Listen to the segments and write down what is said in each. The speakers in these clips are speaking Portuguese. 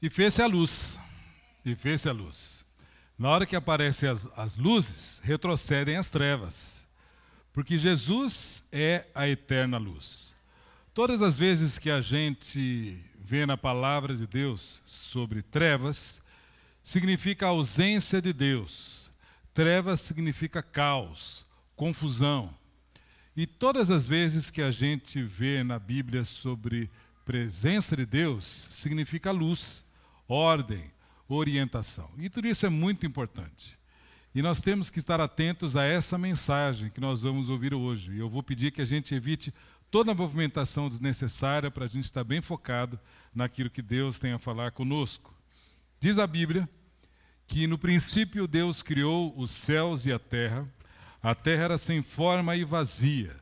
E fez-se a luz. E fez-se a luz. Na hora que aparecem as, as luzes, retrocedem as trevas. Porque Jesus é a eterna luz. Todas as vezes que a gente vê na palavra de Deus sobre trevas, significa ausência de Deus. Trevas significa caos, confusão. E todas as vezes que a gente vê na Bíblia sobre presença de Deus, significa luz, ordem, orientação. E tudo isso é muito importante. E nós temos que estar atentos a essa mensagem que nós vamos ouvir hoje. E eu vou pedir que a gente evite toda a movimentação desnecessária para a gente estar bem focado naquilo que Deus tem a falar conosco. Diz a Bíblia que no princípio Deus criou os céus e a terra. A terra era sem forma e vazia.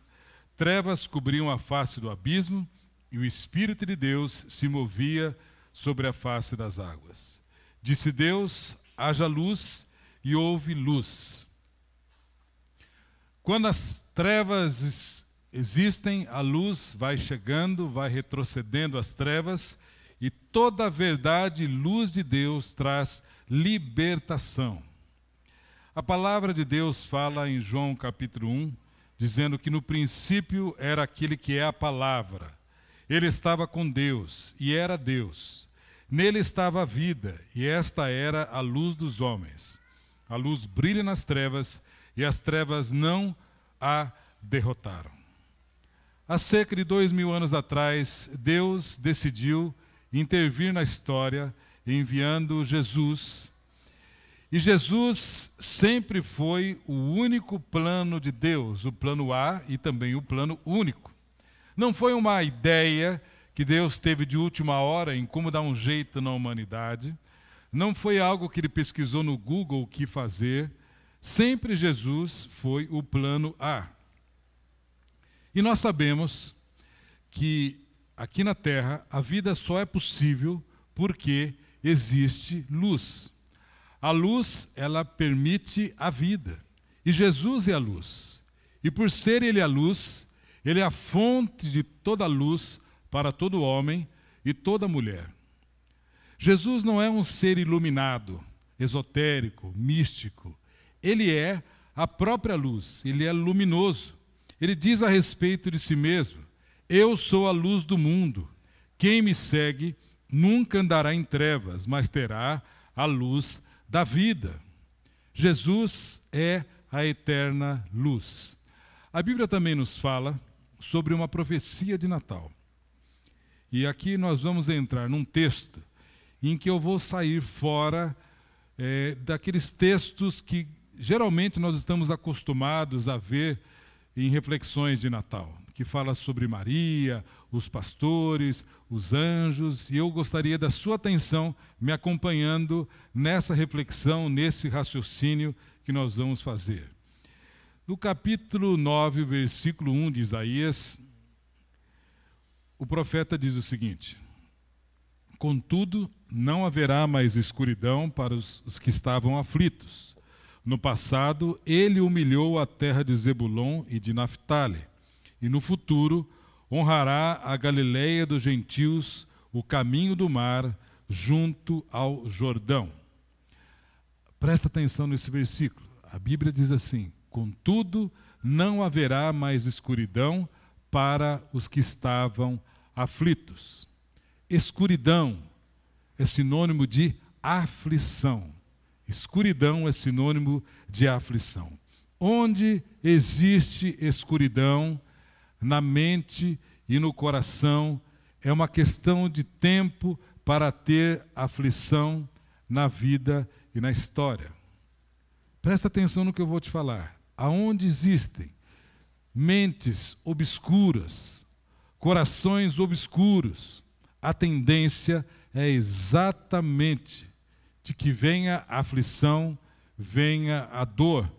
Trevas cobriam a face do abismo e o Espírito de Deus se movia sobre a face das águas. Disse Deus: haja luz, e houve luz. Quando as trevas existem, a luz vai chegando, vai retrocedendo as trevas, e toda a verdade luz de Deus traz libertação. A palavra de Deus fala em João capítulo 1, dizendo que no princípio era aquele que é a palavra. Ele estava com Deus e era Deus. Nele estava a vida, e esta era a luz dos homens. A luz brilha nas trevas, e as trevas não a derrotaram. Há cerca de dois mil anos atrás, Deus decidiu intervir na história, enviando Jesus. E Jesus sempre foi o único plano de Deus, o plano A e também o plano único. Não foi uma ideia que Deus teve de última hora em como dar um jeito na humanidade. Não foi algo que ele pesquisou no Google o que fazer. Sempre Jesus foi o plano A. E nós sabemos que aqui na Terra a vida só é possível porque existe luz. A luz, ela permite a vida. E Jesus é a luz. E por ser ele a luz, ele é a fonte de toda luz para todo homem e toda mulher. Jesus não é um ser iluminado, esotérico, místico. Ele é a própria luz, ele é luminoso. Ele diz a respeito de si mesmo: Eu sou a luz do mundo. Quem me segue nunca andará em trevas, mas terá a luz da vida. Jesus é a eterna luz. A Bíblia também nos fala sobre uma profecia de Natal. E aqui nós vamos entrar num texto em que eu vou sair fora é, daqueles textos que geralmente nós estamos acostumados a ver em reflexões de Natal, que fala sobre Maria, os pastores, os anjos, e eu gostaria da sua atenção me acompanhando nessa reflexão, nesse raciocínio que nós vamos fazer. No capítulo 9, versículo 1 de Isaías, o profeta diz o seguinte: Contudo, não haverá mais escuridão para os, os que estavam aflitos. No passado, ele humilhou a terra de Zebulon e de Naphtali, e no futuro honrará a Galileia dos gentios, o caminho do mar, junto ao Jordão. Presta atenção nesse versículo. A Bíblia diz assim: Contudo, não haverá mais escuridão para os que estavam aflitos. Escuridão é sinônimo de aflição. Escuridão é sinônimo de aflição. Onde existe escuridão na mente e no coração, é uma questão de tempo para ter aflição na vida e na história. Presta atenção no que eu vou te falar. Aonde existem mentes obscuras, corações obscuros, a tendência é exatamente de que venha a aflição, venha a dor.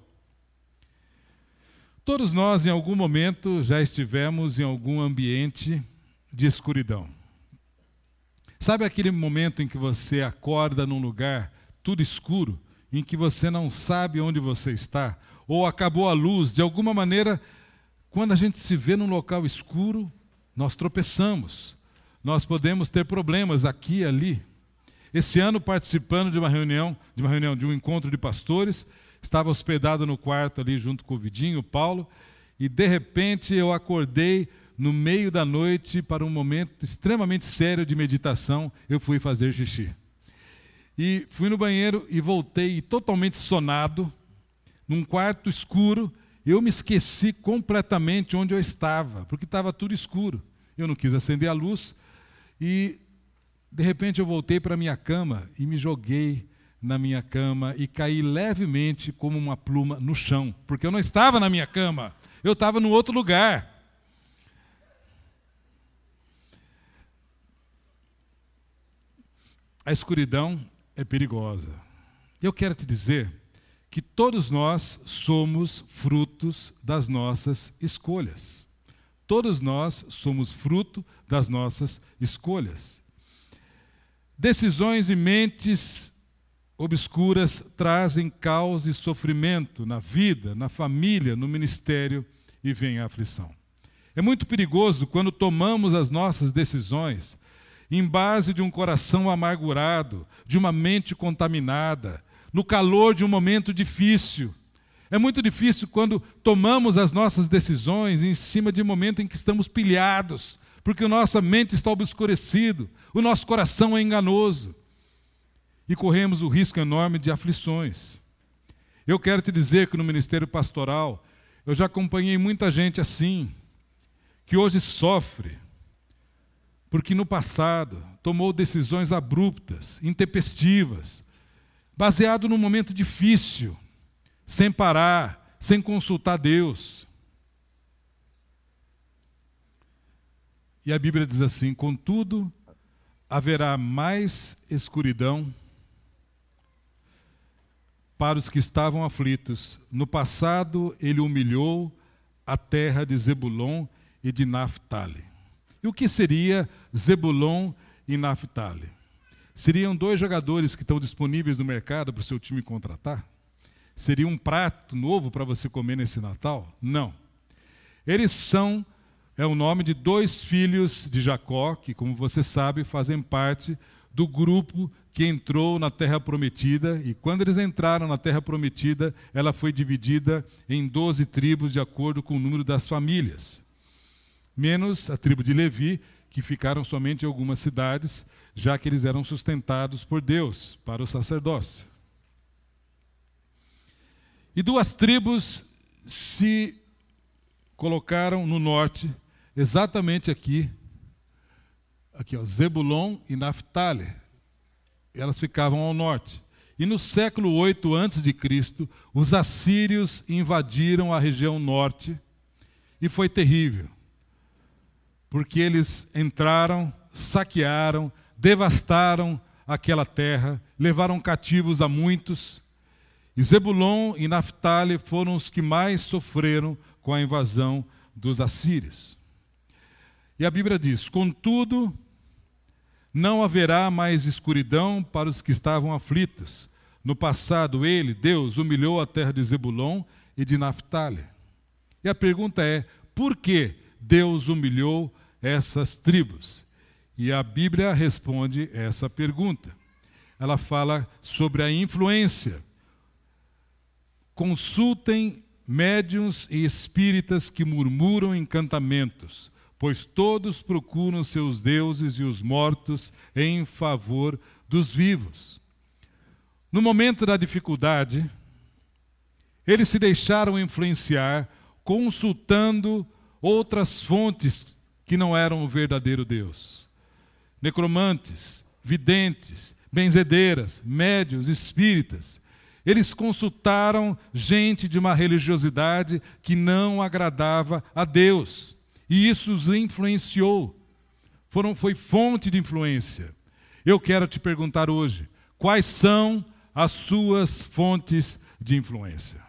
Todos nós, em algum momento, já estivemos em algum ambiente de escuridão. Sabe aquele momento em que você acorda num lugar tudo escuro, em que você não sabe onde você está, ou acabou a luz, de alguma maneira, quando a gente se vê num local escuro, nós tropeçamos, nós podemos ter problemas aqui e ali. Esse ano participando de uma reunião, de uma reunião, de um encontro de pastores, estava hospedado no quarto ali junto com o Vidinho, o Paulo, e de repente eu acordei no meio da noite para um momento extremamente sério de meditação, eu fui fazer xixi. E fui no banheiro e voltei totalmente sonado, num quarto escuro, eu me esqueci completamente onde eu estava, porque estava tudo escuro. Eu não quis acender a luz e de repente eu voltei para minha cama e me joguei na minha cama e caí levemente como uma pluma no chão, porque eu não estava na minha cama, eu estava no outro lugar. A escuridão é perigosa. Eu quero te dizer que todos nós somos frutos das nossas escolhas. Todos nós somos fruto das nossas escolhas. Decisões e mentes obscuras trazem caos e sofrimento na vida, na família, no ministério e vem a aflição. É muito perigoso quando tomamos as nossas decisões em base de um coração amargurado, de uma mente contaminada, no calor de um momento difícil. É muito difícil quando tomamos as nossas decisões em cima de um momento em que estamos pilhados, porque nossa mente está obscurecida, o nosso coração é enganoso e corremos o risco enorme de aflições. Eu quero te dizer que no ministério pastoral eu já acompanhei muita gente assim, que hoje sofre, porque no passado tomou decisões abruptas, intempestivas, baseado num momento difícil, sem parar, sem consultar Deus. E a Bíblia diz assim: contudo, haverá mais escuridão para os que estavam aflitos. No passado, ele humilhou a terra de Zebulon e de Naphtali. E o que seria Zebulon e Naphtali? Seriam dois jogadores que estão disponíveis no mercado para o seu time contratar? Seria um prato novo para você comer nesse Natal? Não. Eles são, é o nome de dois filhos de Jacó, que, como você sabe, fazem parte do grupo que entrou na Terra Prometida. E quando eles entraram na Terra Prometida, ela foi dividida em doze tribos, de acordo com o número das famílias. Menos a tribo de Levi, que ficaram somente em algumas cidades já que eles eram sustentados por Deus para o sacerdócio. E duas tribos se colocaram no norte, exatamente aqui, aqui, ó, Zebulon e Naphtali. Elas ficavam ao norte. E no século 8 a.C., os assírios invadiram a região norte e foi terrível. Porque eles entraram, saquearam, devastaram aquela terra, levaram cativos a muitos. E Zebulon e Naphtali foram os que mais sofreram com a invasão dos assírios. E a Bíblia diz: Contudo, não haverá mais escuridão para os que estavam aflitos. No passado, ele, Deus, humilhou a terra de Zebulon e de Naphtali. E a pergunta é: por que Deus humilhou essas tribos? E a Bíblia responde essa pergunta. Ela fala sobre a influência. Consultem médiuns e espíritas que murmuram encantamentos, pois todos procuram seus deuses e os mortos em favor dos vivos. No momento da dificuldade, eles se deixaram influenciar consultando outras fontes que não eram o verdadeiro Deus necromantes, videntes, benzedeiras, médios, espíritas. Eles consultaram gente de uma religiosidade que não agradava a Deus. E isso os influenciou. Foram, foi fonte de influência. Eu quero te perguntar hoje: quais são as suas fontes de influência?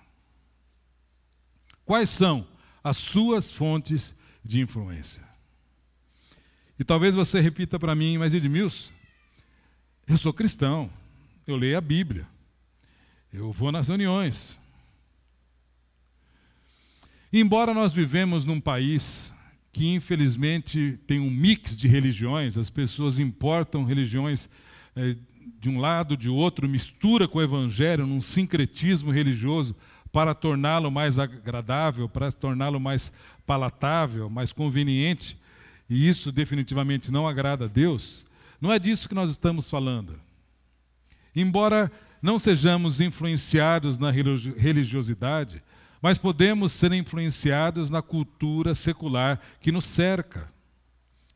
Quais são as suas fontes de influência? E talvez você repita para mim, mas Edmilson, eu sou cristão, eu leio a Bíblia, eu vou nas reuniões. Embora nós vivemos num país que infelizmente tem um mix de religiões, as pessoas importam religiões é, de um lado, de outro, mistura com o evangelho num sincretismo religioso para torná-lo mais agradável, para torná-lo mais palatável, mais conveniente, e isso definitivamente não agrada a Deus, não é disso que nós estamos falando. Embora não sejamos influenciados na religiosidade, mas podemos ser influenciados na cultura secular que nos cerca.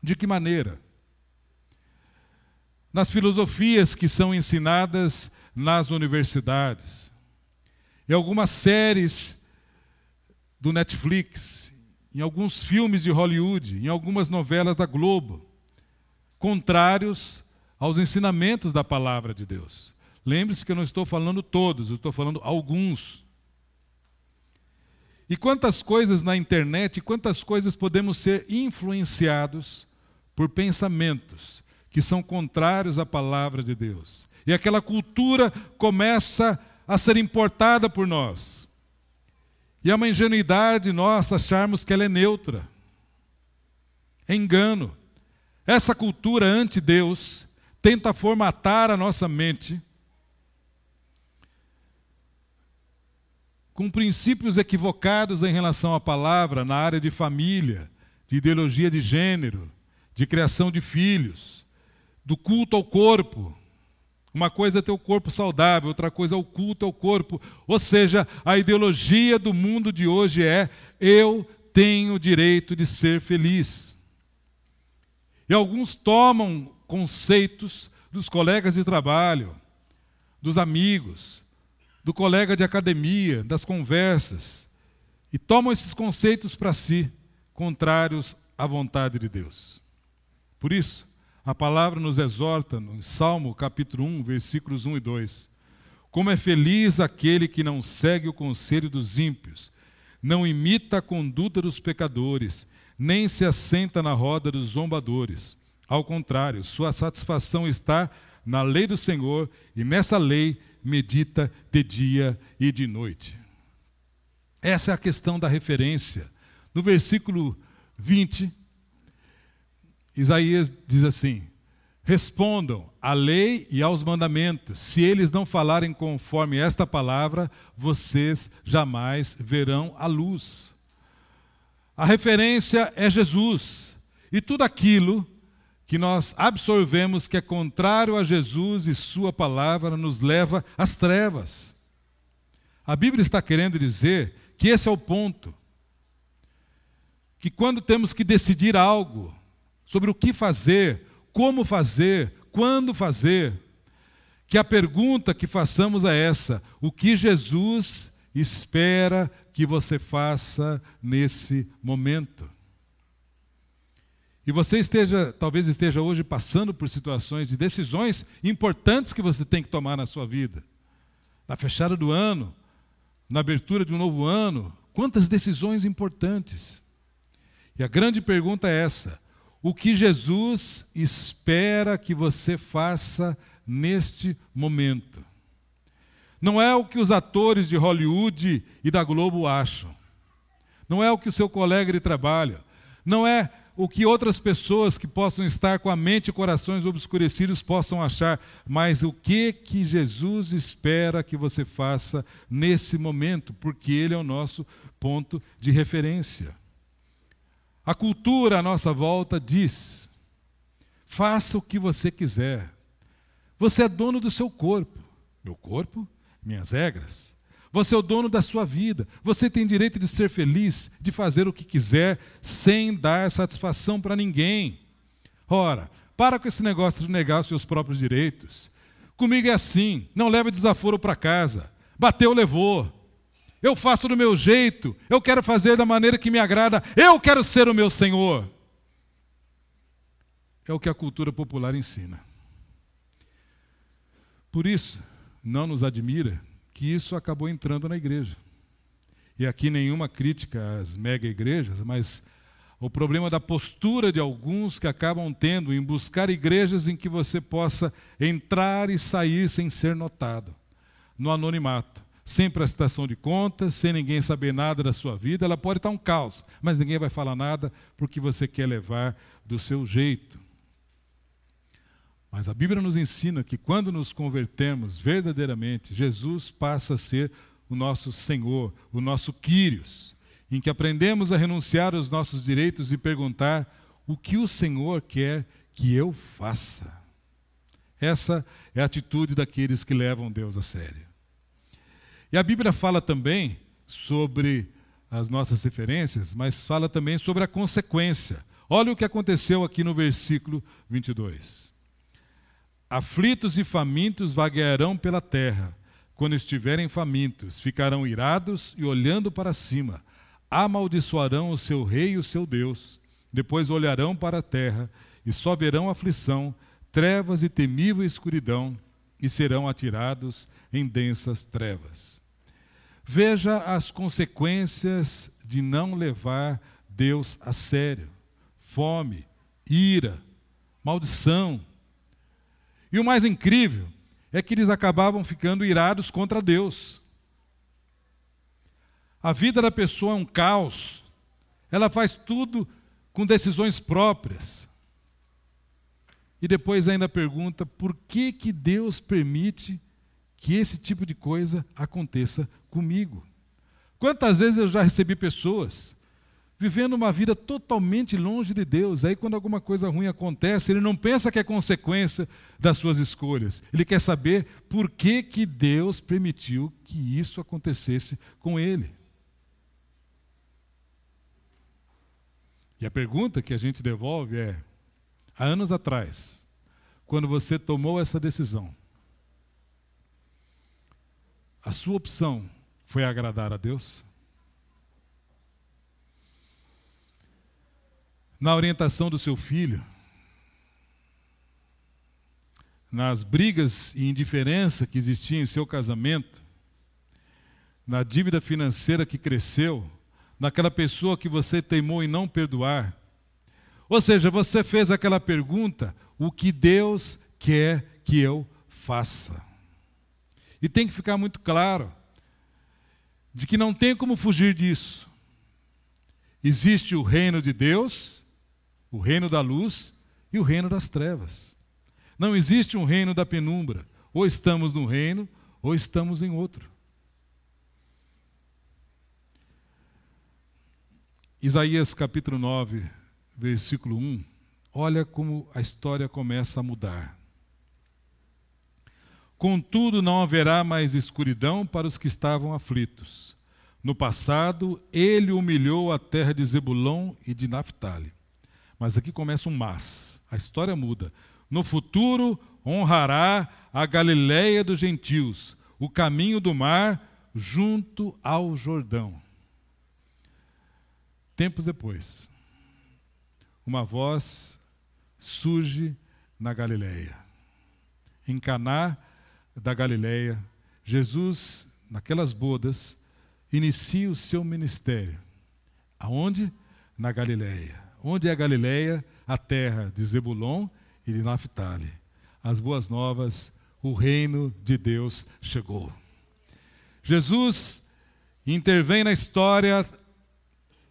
De que maneira? Nas filosofias que são ensinadas nas universidades, em algumas séries do Netflix, em alguns filmes de Hollywood, em algumas novelas da Globo, contrários aos ensinamentos da palavra de Deus. Lembre-se que eu não estou falando todos, eu estou falando alguns. E quantas coisas na internet, quantas coisas podemos ser influenciados por pensamentos que são contrários à palavra de Deus. E aquela cultura começa a ser importada por nós. E é uma ingenuidade nossa acharmos que ela é neutra. É engano. Essa cultura anti-Deus tenta formatar a nossa mente com princípios equivocados em relação à palavra na área de família, de ideologia de gênero, de criação de filhos, do culto ao corpo. Uma coisa é ter o corpo saudável, outra coisa é o culto ao corpo. Ou seja, a ideologia do mundo de hoje é: eu tenho o direito de ser feliz. E alguns tomam conceitos dos colegas de trabalho, dos amigos, do colega de academia, das conversas, e tomam esses conceitos para si, contrários à vontade de Deus. Por isso, a palavra nos exorta no Salmo capítulo 1, versículos 1 e 2. Como é feliz aquele que não segue o conselho dos ímpios, não imita a conduta dos pecadores, nem se assenta na roda dos zombadores. Ao contrário, sua satisfação está na lei do Senhor, e nessa lei medita de dia e de noite. Essa é a questão da referência. No versículo 20, Isaías diz assim: Respondam à lei e aos mandamentos. Se eles não falarem conforme esta palavra, vocês jamais verão a luz. A referência é Jesus. E tudo aquilo que nós absorvemos que é contrário a Jesus e Sua palavra nos leva às trevas. A Bíblia está querendo dizer que esse é o ponto. Que quando temos que decidir algo, sobre o que fazer, como fazer, quando fazer, que a pergunta que façamos é essa: o que Jesus espera que você faça nesse momento? E você esteja, talvez esteja hoje passando por situações de decisões importantes que você tem que tomar na sua vida. Na fechada do ano, na abertura de um novo ano, quantas decisões importantes. E a grande pergunta é essa: o que Jesus espera que você faça neste momento. Não é o que os atores de Hollywood e da Globo acham. Não é o que o seu colega de trabalho. Não é o que outras pessoas que possam estar com a mente e corações obscurecidos possam achar, mas o que que Jesus espera que você faça nesse momento, porque ele é o nosso ponto de referência. A cultura à nossa volta diz: faça o que você quiser. Você é dono do seu corpo. Meu corpo, minhas regras. Você é o dono da sua vida. Você tem direito de ser feliz, de fazer o que quiser, sem dar satisfação para ninguém. Ora, para com esse negócio de negar os seus próprios direitos. Comigo é assim: não leva desaforo para casa. Bateu, levou. Eu faço do meu jeito, eu quero fazer da maneira que me agrada, eu quero ser o meu Senhor. É o que a cultura popular ensina. Por isso, não nos admira que isso acabou entrando na igreja. E aqui nenhuma crítica às mega igrejas, mas o problema da postura de alguns que acabam tendo em buscar igrejas em que você possa entrar e sair sem ser notado, no anonimato sem prestação de contas, sem ninguém saber nada da sua vida. Ela pode estar um caos, mas ninguém vai falar nada porque você quer levar do seu jeito. Mas a Bíblia nos ensina que quando nos convertemos verdadeiramente, Jesus passa a ser o nosso Senhor, o nosso Quírios, em que aprendemos a renunciar aos nossos direitos e perguntar o que o Senhor quer que eu faça. Essa é a atitude daqueles que levam Deus a sério. E a Bíblia fala também sobre as nossas referências, mas fala também sobre a consequência. Olha o que aconteceu aqui no versículo 22. Aflitos e famintos vaguearão pela terra. Quando estiverem famintos, ficarão irados e olhando para cima. Amaldiçoarão o seu rei e o seu Deus. Depois olharão para a terra e só verão aflição, trevas e temível escuridão, e serão atirados em densas trevas. Veja as consequências de não levar Deus a sério: fome, ira, maldição e o mais incrível é que eles acabavam ficando irados contra Deus. A vida da pessoa é um caos. Ela faz tudo com decisões próprias. E depois ainda pergunta por que, que Deus permite que esse tipo de coisa aconteça comigo. Quantas vezes eu já recebi pessoas vivendo uma vida totalmente longe de Deus. Aí, quando alguma coisa ruim acontece, ele não pensa que é consequência das suas escolhas. Ele quer saber por que, que Deus permitiu que isso acontecesse com ele. E a pergunta que a gente devolve é: há anos atrás, quando você tomou essa decisão, a sua opção foi agradar a Deus? na orientação do seu filho, nas brigas e indiferença que existiam em seu casamento, na dívida financeira que cresceu, naquela pessoa que você teimou em não perdoar. Ou seja, você fez aquela pergunta: o que Deus quer que eu faça? E tem que ficar muito claro de que não tem como fugir disso. Existe o reino de Deus o reino da luz e o reino das trevas. Não existe um reino da penumbra. Ou estamos num reino, ou estamos em outro. Isaías capítulo 9, versículo 1. Olha como a história começa a mudar. Contudo, não haverá mais escuridão para os que estavam aflitos. No passado, ele humilhou a terra de Zebulão e de Naphtali mas aqui começa um mas. A história muda. No futuro honrará a Galiléia dos gentios, o caminho do mar junto ao Jordão. Tempos depois, uma voz surge na Galiléia. Em Caná da Galiléia, Jesus, naquelas bodas, inicia o seu ministério. Aonde? Na Galiléia onde é a Galileia, a terra de Zebulon e de Naphtali. As boas novas, o reino de Deus chegou. Jesus intervém na história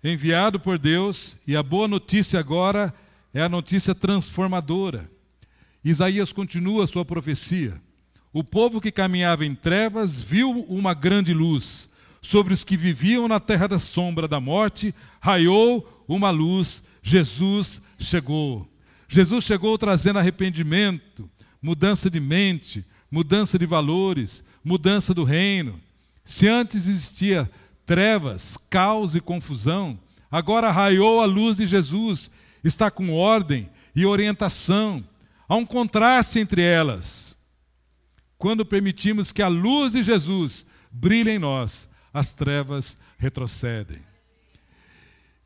enviado por Deus, e a boa notícia agora é a notícia transformadora. Isaías continua sua profecia. O povo que caminhava em trevas viu uma grande luz. Sobre os que viviam na terra da sombra da morte, raiou uma luz Jesus chegou. Jesus chegou trazendo arrependimento, mudança de mente, mudança de valores, mudança do reino. Se antes existia trevas, caos e confusão, agora raiou a luz de Jesus, está com ordem e orientação. Há um contraste entre elas. Quando permitimos que a luz de Jesus brilhe em nós, as trevas retrocedem.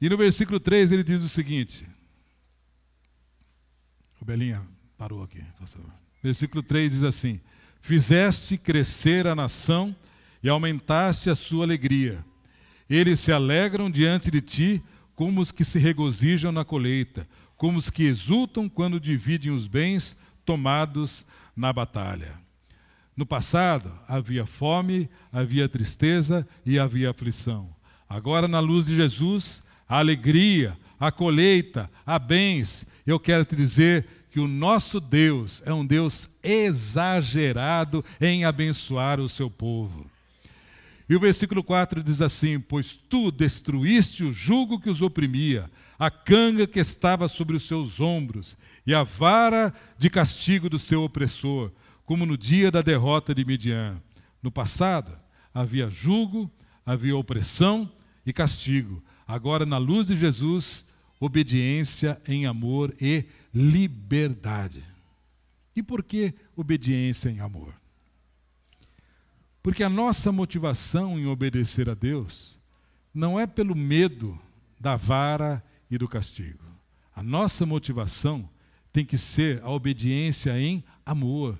E no versículo 3 ele diz o seguinte: O Belinha parou aqui, por favor. Versículo 3 diz assim: Fizeste crescer a nação e aumentaste a sua alegria. Eles se alegram diante de ti, como os que se regozijam na colheita, como os que exultam quando dividem os bens tomados na batalha. No passado havia fome, havia tristeza e havia aflição. Agora, na luz de Jesus, a alegria, a colheita, a bens. Eu quero te dizer que o nosso Deus é um Deus exagerado em abençoar o seu povo. E o versículo 4 diz assim: Pois tu destruíste o jugo que os oprimia, a canga que estava sobre os seus ombros, e a vara de castigo do seu opressor, como no dia da derrota de Midian. No passado havia jugo, havia opressão e castigo. Agora, na luz de Jesus, obediência em amor e liberdade. E por que obediência em amor? Porque a nossa motivação em obedecer a Deus não é pelo medo da vara e do castigo. A nossa motivação tem que ser a obediência em amor.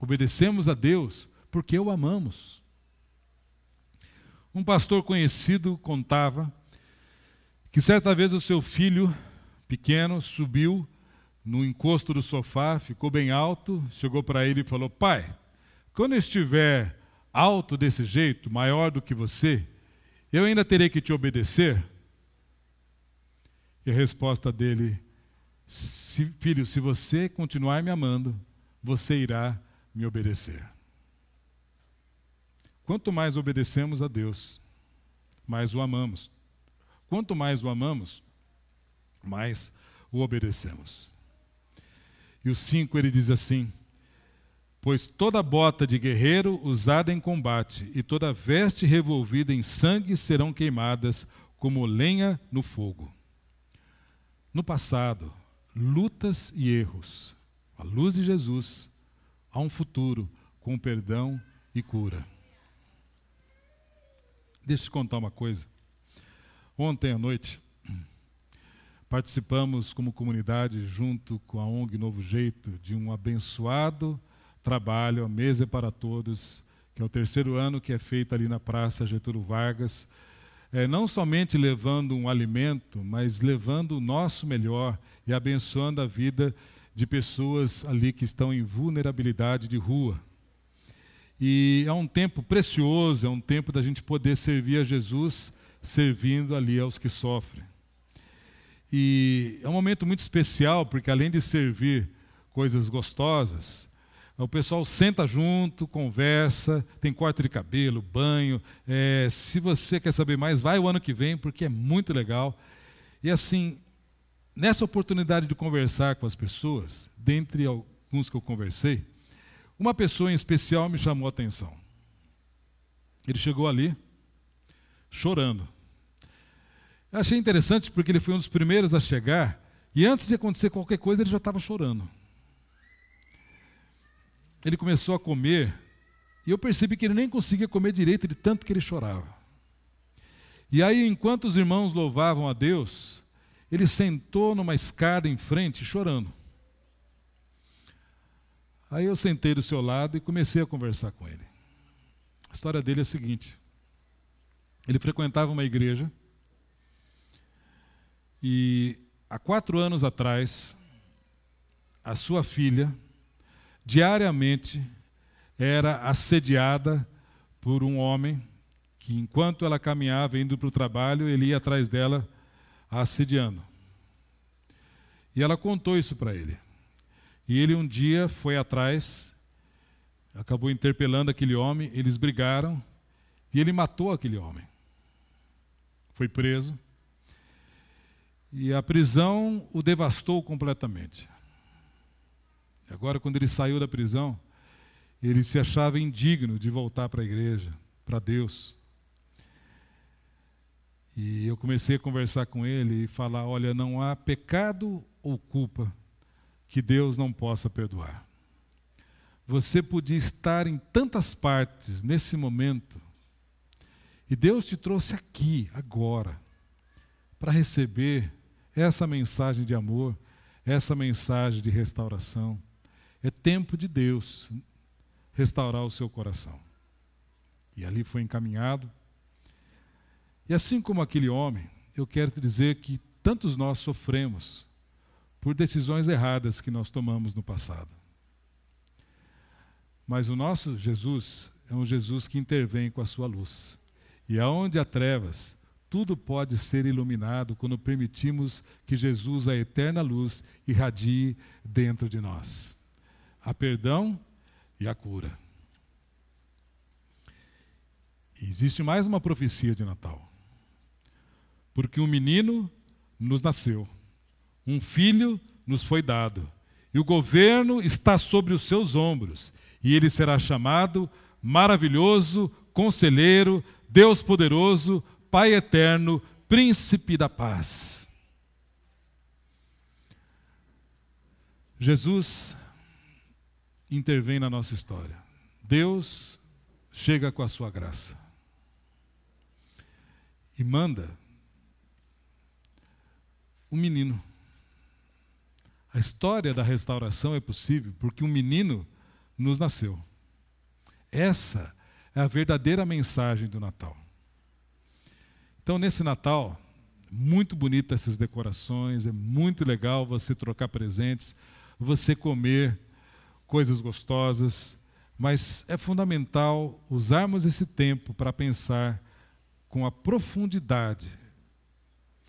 Obedecemos a Deus porque o amamos. Um pastor conhecido contava que certa vez o seu filho pequeno subiu no encosto do sofá, ficou bem alto, chegou para ele e falou: Pai, quando eu estiver alto desse jeito, maior do que você, eu ainda terei que te obedecer? E a resposta dele: Filho, se você continuar me amando, você irá me obedecer. Quanto mais obedecemos a Deus, mais o amamos. Quanto mais o amamos, mais o obedecemos. E o 5 ele diz assim: Pois toda bota de guerreiro usada em combate e toda veste revolvida em sangue serão queimadas como lenha no fogo. No passado, lutas e erros. À luz de Jesus, há um futuro com perdão e cura. Deixa eu te contar uma coisa. Ontem à noite, participamos como comunidade, junto com a ONG Novo Jeito, de um abençoado trabalho, a Mesa para Todos, que é o terceiro ano que é feito ali na Praça Getúlio Vargas, é, não somente levando um alimento, mas levando o nosso melhor e abençoando a vida de pessoas ali que estão em vulnerabilidade de rua. E é um tempo precioso, é um tempo da gente poder servir a Jesus servindo ali aos que sofrem. E é um momento muito especial, porque além de servir coisas gostosas, o pessoal senta junto, conversa, tem corte de cabelo, banho. É, se você quer saber mais, vai o ano que vem, porque é muito legal. E assim, nessa oportunidade de conversar com as pessoas, dentre alguns que eu conversei, uma pessoa em especial me chamou a atenção. Ele chegou ali, chorando. Eu achei interessante porque ele foi um dos primeiros a chegar e antes de acontecer qualquer coisa ele já estava chorando. Ele começou a comer e eu percebi que ele nem conseguia comer direito de tanto que ele chorava. E aí, enquanto os irmãos louvavam a Deus, ele sentou numa escada em frente chorando. Aí eu sentei do seu lado e comecei a conversar com ele. A história dele é a seguinte: ele frequentava uma igreja e há quatro anos atrás, a sua filha diariamente era assediada por um homem que, enquanto ela caminhava indo para o trabalho, ele ia atrás dela assediando. E ela contou isso para ele. E ele um dia foi atrás, acabou interpelando aquele homem, eles brigaram e ele matou aquele homem foi preso. E a prisão o devastou completamente. Agora, quando ele saiu da prisão, ele se achava indigno de voltar para a igreja, para Deus. E eu comecei a conversar com ele e falar: olha, não há pecado ou culpa que Deus não possa perdoar. Você podia estar em tantas partes nesse momento e Deus te trouxe aqui, agora, para receber essa mensagem de amor, essa mensagem de restauração. É tempo de Deus restaurar o seu coração. E ali foi encaminhado. E assim como aquele homem, eu quero te dizer que tantos nós sofremos por decisões erradas que nós tomamos no passado. Mas o nosso Jesus é um Jesus que intervém com a sua luz. E aonde há trevas, tudo pode ser iluminado quando permitimos que Jesus, a eterna luz, irradie dentro de nós. Há perdão e a cura. E existe mais uma profecia de Natal. Porque um menino nos nasceu, um filho nos foi dado, e o governo está sobre os seus ombros, e ele será chamado Maravilhoso, Conselheiro, Deus Poderoso, Pai Eterno, Príncipe da Paz. Jesus intervém na nossa história. Deus chega com a sua graça e manda um menino. A história da restauração é possível porque um menino nos nasceu. Essa é a verdadeira mensagem do Natal. Então, nesse Natal, muito bonita essas decorações, é muito legal você trocar presentes, você comer coisas gostosas, mas é fundamental usarmos esse tempo para pensar com a profundidade,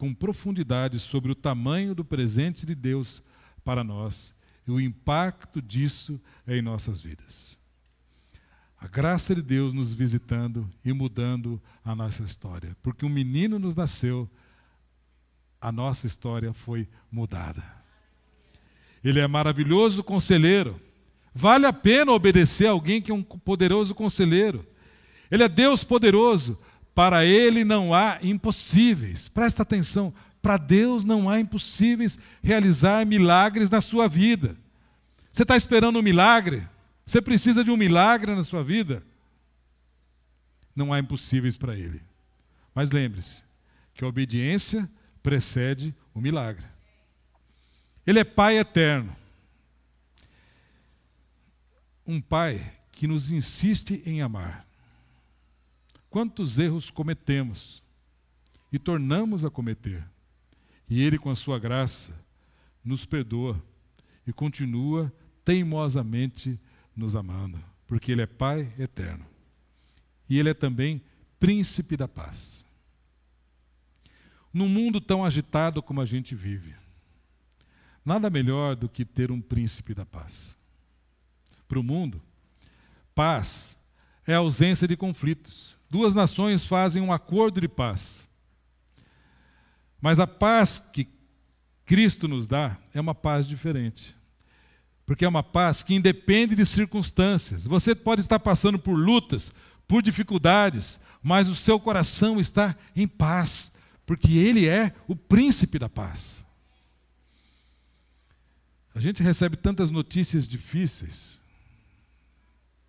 com profundidade sobre o tamanho do presente de Deus para nós e o impacto disso em nossas vidas. A graça de Deus nos visitando e mudando a nossa história, porque um menino nos nasceu, a nossa história foi mudada. Ele é maravilhoso conselheiro Vale a pena obedecer a alguém que é um poderoso conselheiro. Ele é Deus poderoso. Para ele não há impossíveis. Presta atenção. Para Deus não há impossíveis realizar milagres na sua vida. Você está esperando um milagre? Você precisa de um milagre na sua vida? Não há impossíveis para Ele. Mas lembre-se que a obediência precede o milagre. Ele é Pai eterno um pai que nos insiste em amar. Quantos erros cometemos e tornamos a cometer, e Ele, com a Sua graça, nos perdoa e continua teimosamente nos amando, porque Ele é Pai eterno. E Ele é também Príncipe da Paz. Num mundo tão agitado como a gente vive, nada melhor do que ter um Príncipe da Paz para o mundo. Paz é a ausência de conflitos. Duas nações fazem um acordo de paz. Mas a paz que Cristo nos dá é uma paz diferente. Porque é uma paz que independe de circunstâncias. Você pode estar passando por lutas, por dificuldades, mas o seu coração está em paz, porque Ele é o príncipe da paz. A gente recebe tantas notícias difíceis,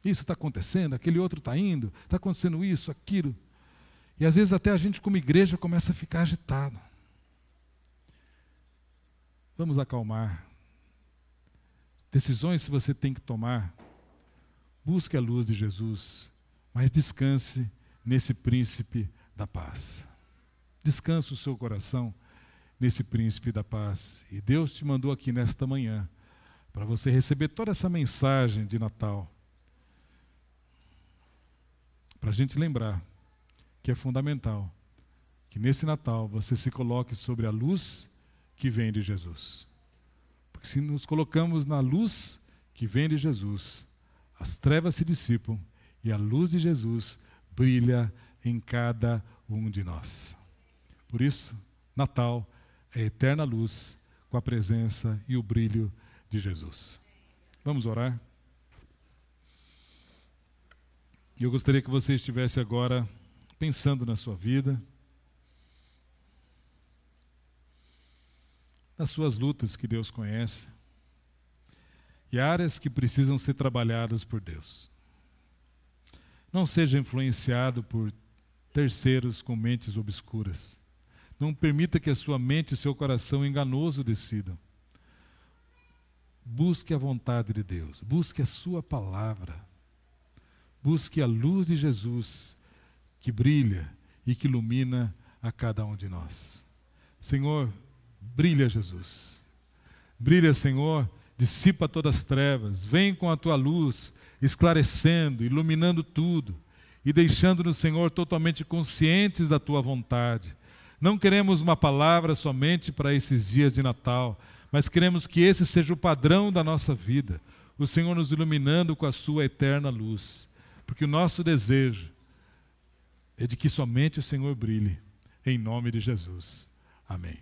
isso está acontecendo, aquele outro está indo, está acontecendo isso, aquilo. E às vezes até a gente, como igreja, começa a ficar agitado. Vamos acalmar. Decisões, se você tem que tomar, busque a luz de Jesus, mas descanse nesse príncipe da paz. Descanse o seu coração nesse príncipe da paz. E Deus te mandou aqui nesta manhã para você receber toda essa mensagem de Natal para a gente lembrar que é fundamental que nesse Natal você se coloque sobre a luz que vem de Jesus. Porque se nos colocamos na luz que vem de Jesus, as trevas se dissipam e a luz de Jesus brilha em cada um de nós. Por isso, Natal é eterna luz com a presença e o brilho de Jesus. Vamos orar? E eu gostaria que você estivesse agora pensando na sua vida, nas suas lutas que Deus conhece e áreas que precisam ser trabalhadas por Deus. Não seja influenciado por terceiros com mentes obscuras. Não permita que a sua mente e seu coração enganoso decidam. Busque a vontade de Deus, busque a sua palavra. Busque a luz de Jesus que brilha e que ilumina a cada um de nós. Senhor, brilha, Jesus. Brilha, Senhor, dissipa todas as trevas. Vem com a tua luz, esclarecendo, iluminando tudo e deixando-nos, Senhor, totalmente conscientes da tua vontade, Não queremos uma palavra somente para esses dias de Natal, mas queremos que esse seja o padrão da nossa vida. O Senhor nos iluminando com a sua eterna luz. Porque o nosso desejo é de que somente o Senhor brilhe. Em nome de Jesus. Amém.